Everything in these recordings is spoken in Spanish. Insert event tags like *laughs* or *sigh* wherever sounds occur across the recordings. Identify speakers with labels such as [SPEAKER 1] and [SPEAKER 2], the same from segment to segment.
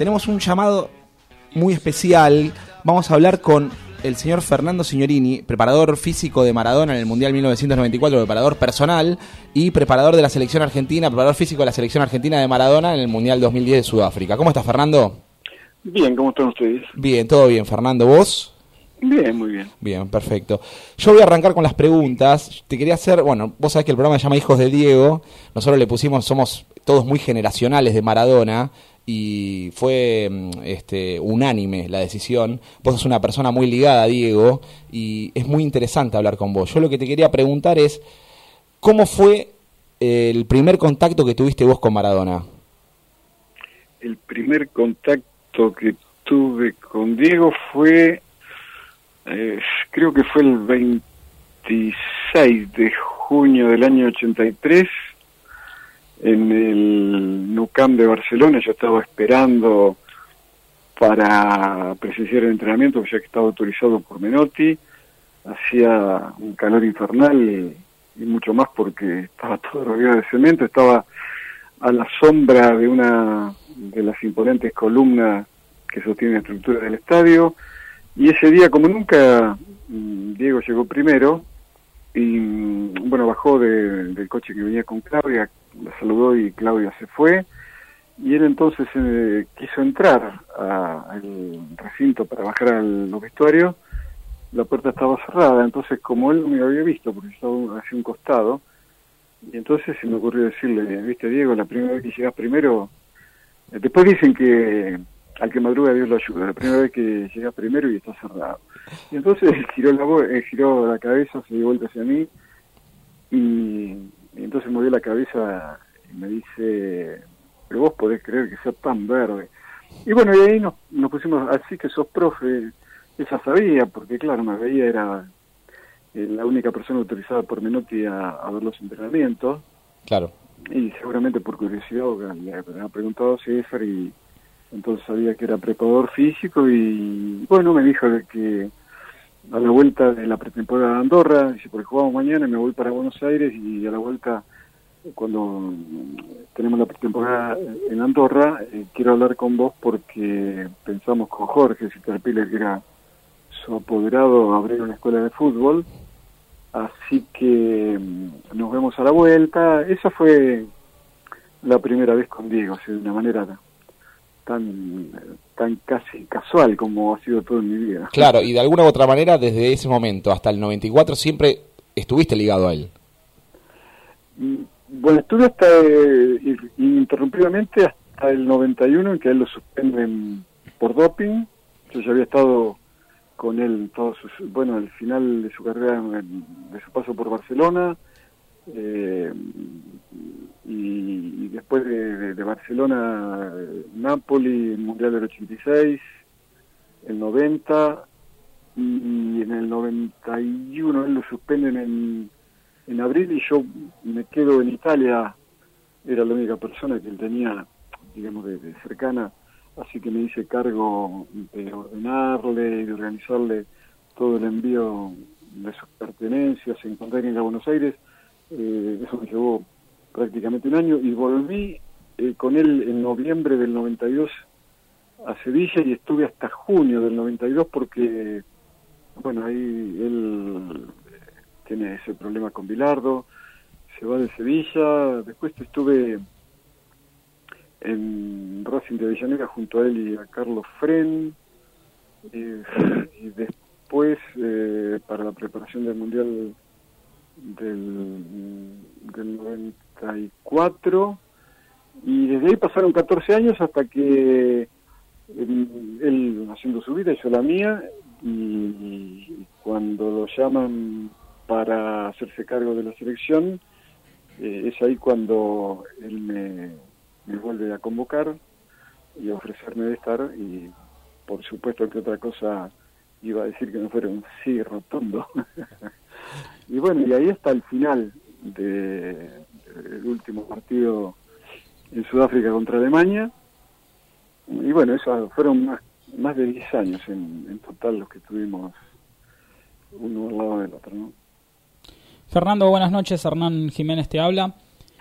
[SPEAKER 1] tenemos un llamado muy especial. Vamos a hablar con el señor Fernando Signorini, preparador físico de Maradona en el Mundial 1994, preparador personal y preparador de la selección argentina, preparador físico de la selección argentina de Maradona en el Mundial 2010 de Sudáfrica. ¿Cómo estás, Fernando?
[SPEAKER 2] Bien, ¿cómo están ustedes?
[SPEAKER 1] Bien, todo bien, Fernando. ¿Vos?
[SPEAKER 2] Bien, muy bien.
[SPEAKER 1] Bien, perfecto. Yo voy a arrancar con las preguntas. Te quería hacer, bueno, vos sabés que el programa se llama Hijos de Diego. Nosotros le pusimos, somos todos muy generacionales de Maradona y fue mm, este, unánime la decisión. Vos sos una persona muy ligada, Diego, y es muy interesante hablar con vos. Yo lo que te quería preguntar es, ¿cómo fue el primer contacto que tuviste vos con Maradona?
[SPEAKER 2] El primer contacto que tuve con Diego fue, eh, creo que fue el 26 de junio del año 83 en el NUCAM de Barcelona. Yo estaba esperando para presenciar el entrenamiento, ya que estaba autorizado por Menotti. Hacía un calor infernal y, mucho más porque estaba *laughs* todo rodeado de cemento. Estaba a la sombra de una de las imponentes columnas que sostiene la estructura del estadio. Y ese día, como nunca, mm, Diego llegó primero y, mm, bueno, bajó del coche que venía con Claudia, la saludó y Claudia se fue. Y él entonces eh, quiso entrar al recinto para bajar al vestuario. La puerta estaba cerrada, entonces como él no me había visto, porque estaba hacia un costado, y entonces se me ocurrió decirle, viste Diego, la primera vez que llegas primero, eh, después dicen que al que madruga Dios lo ayuda, la primera vez que llegas primero y está cerrado. Y entonces giró la, eh, giró la cabeza, se dio vuelta hacia mí, y entonces movió la cabeza y me dice, pero vos podés creer que sea tan verde. Y bueno, y ahí nos, nos pusimos, así que sos profe, ella sabía, porque claro, me veía, era eh, la única persona autorizada por Menotti a, ver los entrenamientos.
[SPEAKER 1] Claro.
[SPEAKER 2] Y seguramente por curiosidad, le había preguntado a César y entonces sabía que era preparador físico y bueno, me dijo que a la vuelta de la pretemporada de Andorra, dice, porque jugamos mañana y me voy para Buenos Aires y a la vuelta, cuando tenemos la pretemporada en Andorra, eh, quiero hablar con vos porque pensamos con Jorge Citarpiller, que era su apoderado, abrir una escuela de fútbol, así que mm, nos vemos a la vuelta. Esa fue la primera vez con Diego, así de una manera tan, tan casi casual como ha sido todo en mi vida.
[SPEAKER 1] Claro, y de alguna u otra manera, desde ese momento hasta el 94 siempre estuviste ligado a él.
[SPEAKER 2] Bueno, estuve hasta eh, ininterrumpidamente hasta el 91 en que él lo suspenden por doping. Yo ya había estado con él todo bueno, al final de su carrera, de su paso por Barcelona. Eh, y, después de, Barcelona, Napoli, el Mundial del 86, el 90 y, en el 91 él lo suspenden en, en abril y yo me quedo en Italia, era la única persona que él tenía, digamos, de, cercana, así que me hice cargo de ordenarle y de organizarle todo el envío de sus pertenencias en Containing a Buenos Aires. Eh, eso me llevó prácticamente un año y volví eh, con él en noviembre del 92 a Sevilla y estuve hasta junio del 92 porque, bueno, ahí ese problema con Bilardo, se va de Sevilla, después estuve en Racing de Avellaneda junto a él y a Carlos Fren, eh, y después eh, para la preparación del Mundial del, del 94 y desde ahí pasaron 14 años hasta que él, haciendo su vida, hizo la mía. Y, cuando lo llaman para hacerse cargo de la selección, eh, es ahí cuando él me, vuelve a convocar y a ofrecerme de estar y por supuesto que otra cosa iba a decir que no fuera un sí rotundo. *laughs* y bueno, y ahí hasta el final de, el último partido en Sudáfrica contra Alemania. Y bueno, eso fueron más, más de 10 años en, total los que tuvimos uno al lado del otro. ¿no?
[SPEAKER 3] Fernando, buenas noches. Hernán Jiménez te habla.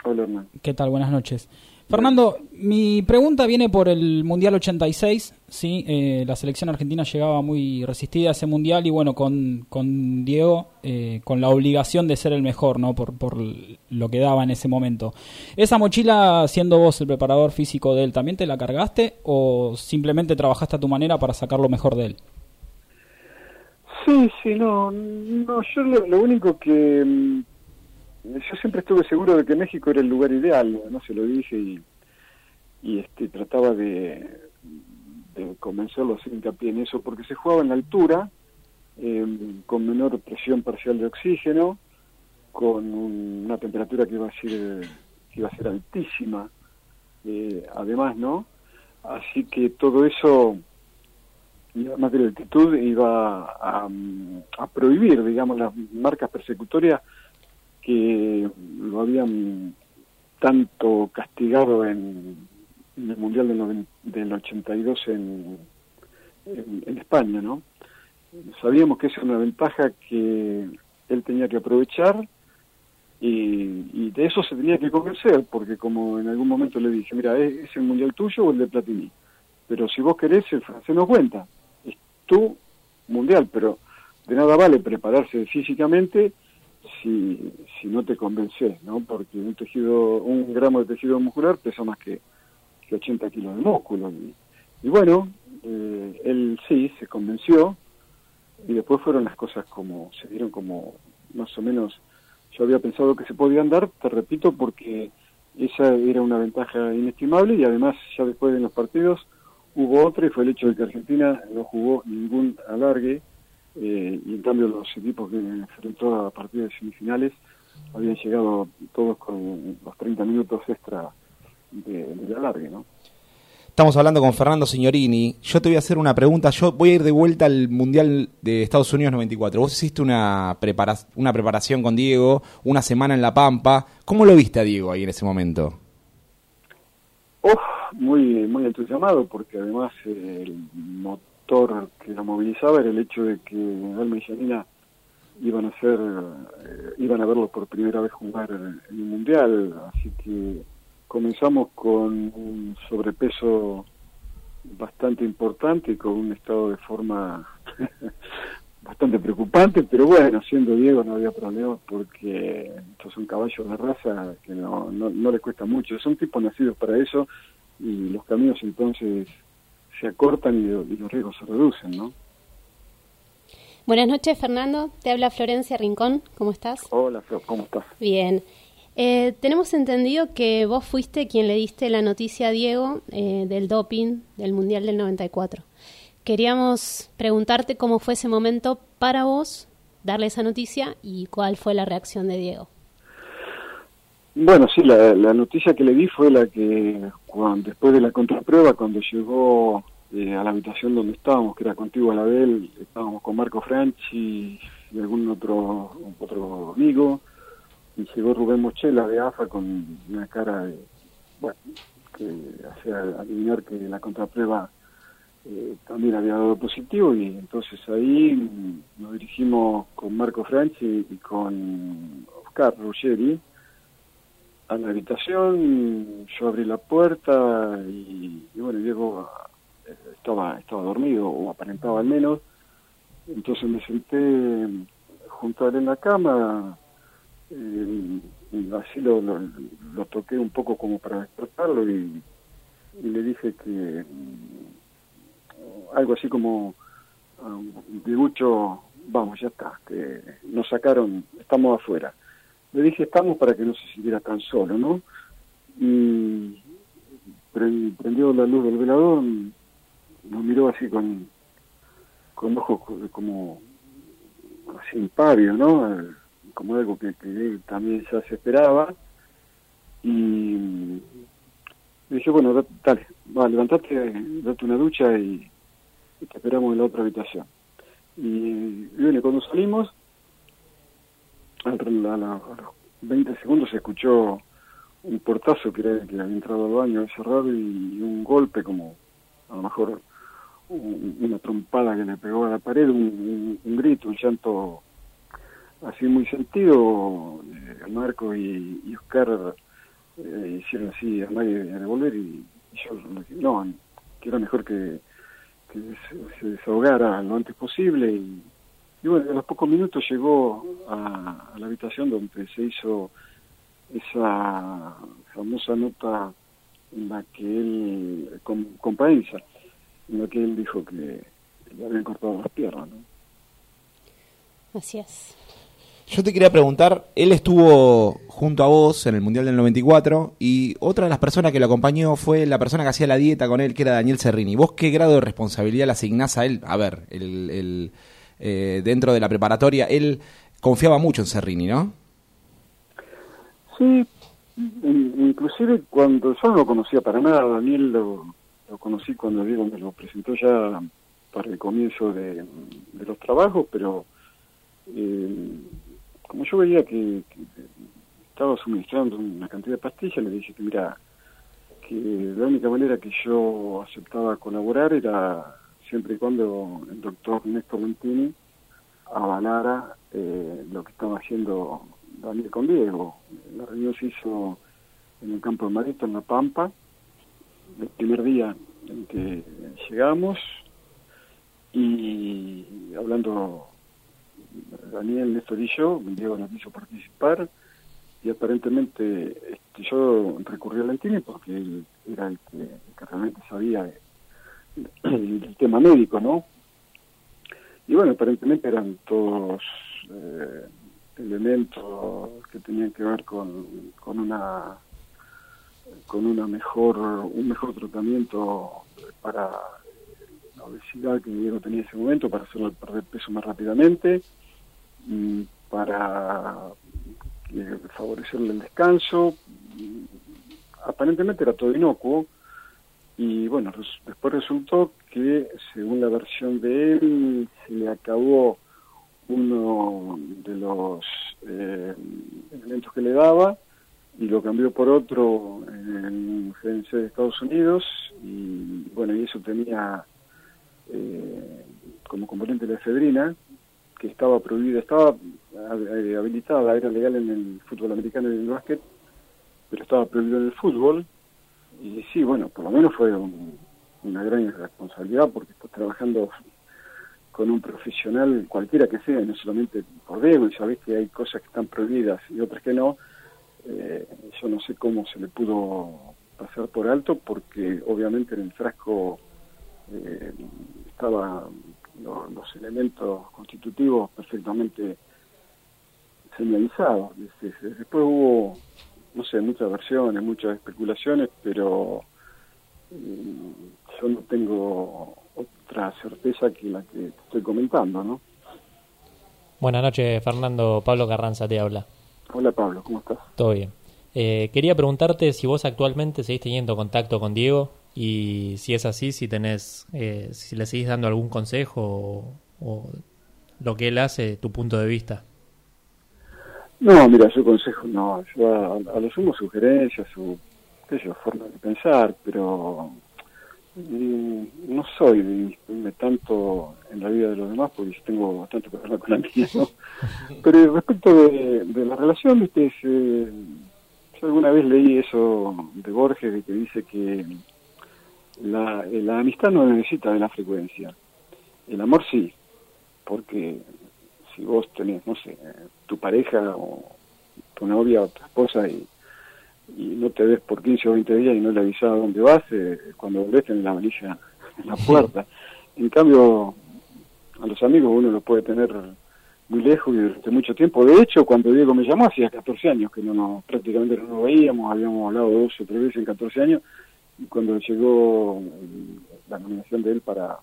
[SPEAKER 2] Hola, Hernán.
[SPEAKER 3] ¿Qué tal? Buenas noches. Fernando, mi pregunta viene por el Mundial 86, ¿sí? Eh, la selección argentina llegaba muy resistida a ese Mundial y bueno, con, con Diego, eh, con la obligación de ser el mejor, ¿no? Por, por lo que daba en ese momento. ¿Esa mochila, siendo vos el preparador físico de él, también te la cargaste o simplemente trabajaste a tu manera para sacar lo mejor de él?
[SPEAKER 2] Sí, sí, no, no yo lo único que mm, yo siempre estuve seguro de que México era el lugar ideal, no se lo dije y, y este trataba de, de convencerlo a hacer hincapié en eso, porque se jugaba en altura, em, con menor presión parcial de oxígeno, con una temperatura que iba a ser, que iba a ser altísima, eh, además, ¿no? Así que todo eso, y además de la altitud, iba a, prohibir, digamos, las marcas persecutorias que lo habían tanto castigado en, el Mundial del, del 82 en, en, España, ¿no? Sabíamos que esa era una ventaja que él tenía que aprovechar y, de eso se tenía que convencer, porque como en algún momento le dije, mira, ¿es, el Mundial tuyo o el de Platini? Pero si vos querés, el francés no cuenta, tu Mundial, pero de nada vale prepararse físicamente si, si no te convences, ¿no? Porque un tejido, un gramo de tejido muscular pesa más que, que 80 kilos de músculo. Y, bueno, eh, él sí, se convenció, y después fueron las cosas como, se dieron como, más o menos, yo había pensado que se podían dar, te repito, porque esa era una ventaja inestimable, y además ya después de los partidos hubo otra, y fue el hecho de que Argentina no jugó ningún alargue, eh, y en cambio los equipos que enfrentó a partir de semifinales habían llegado todos con los 30 minutos extra de, de alargue, ¿no?
[SPEAKER 1] Estamos hablando con Fernando Signorini. Yo te voy a hacer una pregunta. Yo voy a ir de vuelta al Mundial de Estados Unidos 94. Vos hiciste una, prepara una preparación con Diego, una semana en La Pampa. ¿Cómo lo viste a Diego ahí en ese momento?
[SPEAKER 2] Oh, muy, muy entusiasmado porque además el que la movilizaba era el hecho de que Alma y Janina iban a ser, eh, iban a verlo por primera vez jugar en el Mundial, así que comenzamos con un sobrepeso bastante importante, con un estado de forma *laughs* bastante preocupante, pero bueno, siendo Diego no había problema porque estos son caballos de raza que no, no, no les cuesta mucho, son tipos nacidos para eso y los caminos entonces se acortan y, los riesgos se reducen, ¿no?
[SPEAKER 4] Buenas noches, Fernando. Te habla Florencia Rincón. ¿Cómo estás?
[SPEAKER 2] Hola, Flor. ¿Cómo estás?
[SPEAKER 4] Bien. Eh, tenemos entendido que vos fuiste quien le diste la noticia a Diego eh, del doping del Mundial del 94. Queríamos preguntarte cómo fue ese momento para vos, darle esa noticia y cuál fue la reacción de Diego.
[SPEAKER 2] Bueno, sí, la, noticia que le di fue la que cuando, después de la contraprueba, cuando llegó eh, a la habitación donde estábamos, que era contigo a la de él, estábamos con Marco Franchi y algún otro otro amigo, y llegó Rubén Mochela de AFA con una cara de, bueno, que hacía adivinar que la contraprueba eh, también había dado positivo y entonces ahí nos dirigimos con Marco Franchi y con Oscar Ruggeri a la habitación, yo abrí la puerta y, bueno, Diego eh, estaba, estaba dormido, o aparentaba al menos, entonces me senté junto a él en la cama, eh, así lo, lo, toqué un poco como para despertarlo y, le dije que mm, algo así como, um, Digucho, vamos, ya está, que nos sacaron, estamos afuera le dije estamos para que no se sintiera tan solo, ¿no? Y prendió la luz del velador, nos miró así con, con ojos como así impavio, ¿no? Como algo que, él también ya se esperaba. Y le dije, bueno, dale, va, levantate, date una ducha y, te esperamos en la otra habitación. Y, y bueno, cuando salimos, a, los 20 segundos se escuchó un portazo que, era, que había entrado al baño cerrado y, un golpe como a lo mejor una trompada que le pegó a la pared, un, grito, un llanto así muy sentido. Eh, Marco y, Oscar eh, hicieron así, a y a devolver y, yo dije, no, que era mejor que, que se, desahogara lo antes posible y, bueno, a los pocos minutos llegó a, la habitación donde se hizo esa famosa nota en la que él, con, con en la que él dijo que le habían cortado las piernas, ¿no?
[SPEAKER 4] Así es.
[SPEAKER 1] Yo te quería preguntar, él estuvo junto a vos en el Mundial del 94 y otra de las personas que lo acompañó fue la persona que hacía la dieta con él, que era Daniel Serrini. ¿Vos qué grado de responsabilidad le asignás a él? A ver, el, eh, dentro de la preparatoria, él confiaba mucho en Serrini, ¿no?
[SPEAKER 2] Sí, inclusive cuando yo no lo conocía para nada, Daniel lo, conocí cuando me lo presentó ya para el comienzo de, los trabajos, pero... Eh, como yo veía que, estaba suministrando una cantidad de pastillas, le dije que mira, que la única manera que yo aceptaba colaborar era siempre y cuando el doctor Néstor Mentini avalara eh, lo que estaba haciendo Daniel con Diego. La reunión se hizo en el campo de Marito, en La Pampa, el primer día en que llegamos y hablando Daniel, Néstor y yo, Diego nos quiso participar y aparentemente este, yo recurrí a Lentini porque él era el que, realmente sabía médico, ¿no? Y bueno, aparentemente eran todos eh, elementos que tenían que ver con, con una con una mejor un mejor tratamiento para la obesidad que Diego tenía en ese momento para hacerlo perder peso más rápidamente Mm, para eh, favorecerle el descanso. Aparentemente era todo inocuo y bueno, después resultó que según la versión de él se le acabó uno de los eh, elementos que le daba y lo cambió por otro en GNC de Estados Unidos y bueno, y eso tenía eh, como componente la efedrina que estaba prohibida, estaba eh, habilitada, era legal en el fútbol americano y en el básquet, pero estaba prohibido en el fútbol. Y sí, bueno, por lo menos fue una gran responsabilidad porque estás trabajando con un profesional cualquiera que sea, no solamente por Diego, y sabés que hay cosas que están prohibidas y otras que no. Eh, yo no sé cómo se le pudo pasar por alto porque obviamente en el frasco eh, estaba los elementos constitutivos perfectamente señalizados. Después hubo, no sé, muchas versiones, muchas especulaciones, pero mm, yo no tengo otra certeza que la que estoy comentando, ¿no?
[SPEAKER 5] Buenas noches, Fernando. Pablo Carranza te habla.
[SPEAKER 2] Hola, Pablo, ¿cómo estás?
[SPEAKER 5] Todo bien. Eh, quería preguntarte si vos actualmente seguís teniendo contacto con Diego y si es así, si tenés, eh, si le seguís dando algún consejo o, lo que él hace, tu punto de vista.
[SPEAKER 2] No, mira, yo consejo no, yo a, lo sumo sugerencias, su qué yo, forma de pensar, pero mm, no soy de tanto en la vida de los demás porque tengo bastante que hablar con la mía, *laughs* Pero respecto de, la relación, viste, eh, yo alguna vez leí eso de Borges, de que dice que la, la amistad no necesita de la frecuencia. El amor sí, porque si vos tenés, no sé, tu pareja o tu novia o tu esposa y, y no te ves por 15 o 20 días y no le avisas a dónde vas, eh, cuando volvés tenés la manilla en la puerta. En cambio, a los amigos uno los puede tener muy lejos y durante mucho tiempo. De hecho, cuando Diego me llamó, hacía 14 años que no, no prácticamente no nos veíamos, habíamos hablado dos o tres veces en 14 años, y cuando llegó la nominación de él para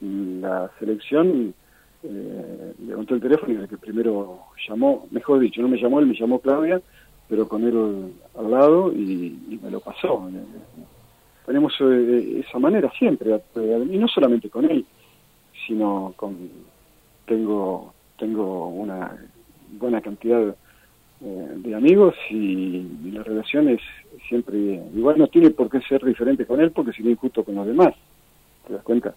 [SPEAKER 2] la selección, eh, levantó el teléfono y el que primero llamó, mejor dicho, no me llamó él, me llamó Claudia, pero con él al lado y, me lo pasó. Tenemos eh, esa manera siempre, y no solamente con él, sino con, tengo, tengo una buena cantidad eh, de amigos y, la relación es siempre igual no tiene por qué ser diferente con él porque sería injusto con los demás te das cuenta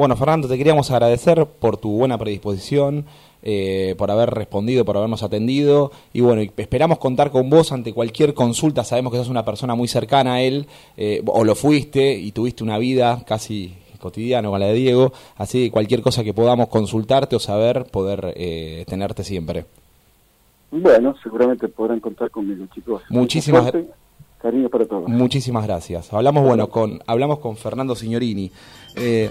[SPEAKER 1] Bueno, Fernando, te queríamos agradecer por tu buena predisposición, eh, por haber respondido, por habernos atendido. Y bueno, esperamos contar con vos ante cualquier consulta. Sabemos que sos una persona muy cercana a él, eh, o lo fuiste y tuviste una vida casi cotidiana con la de Diego. Así que cualquier cosa que podamos consultarte o saber, poder eh, tenerte siempre.
[SPEAKER 2] Bueno, seguramente podrán contar conmigo, chicos.
[SPEAKER 1] Muchísimas
[SPEAKER 2] gracias. Cariño para todos.
[SPEAKER 1] Muchísimas gracias. Hablamos, bueno, con, hablamos con Fernando Signorini. Eh,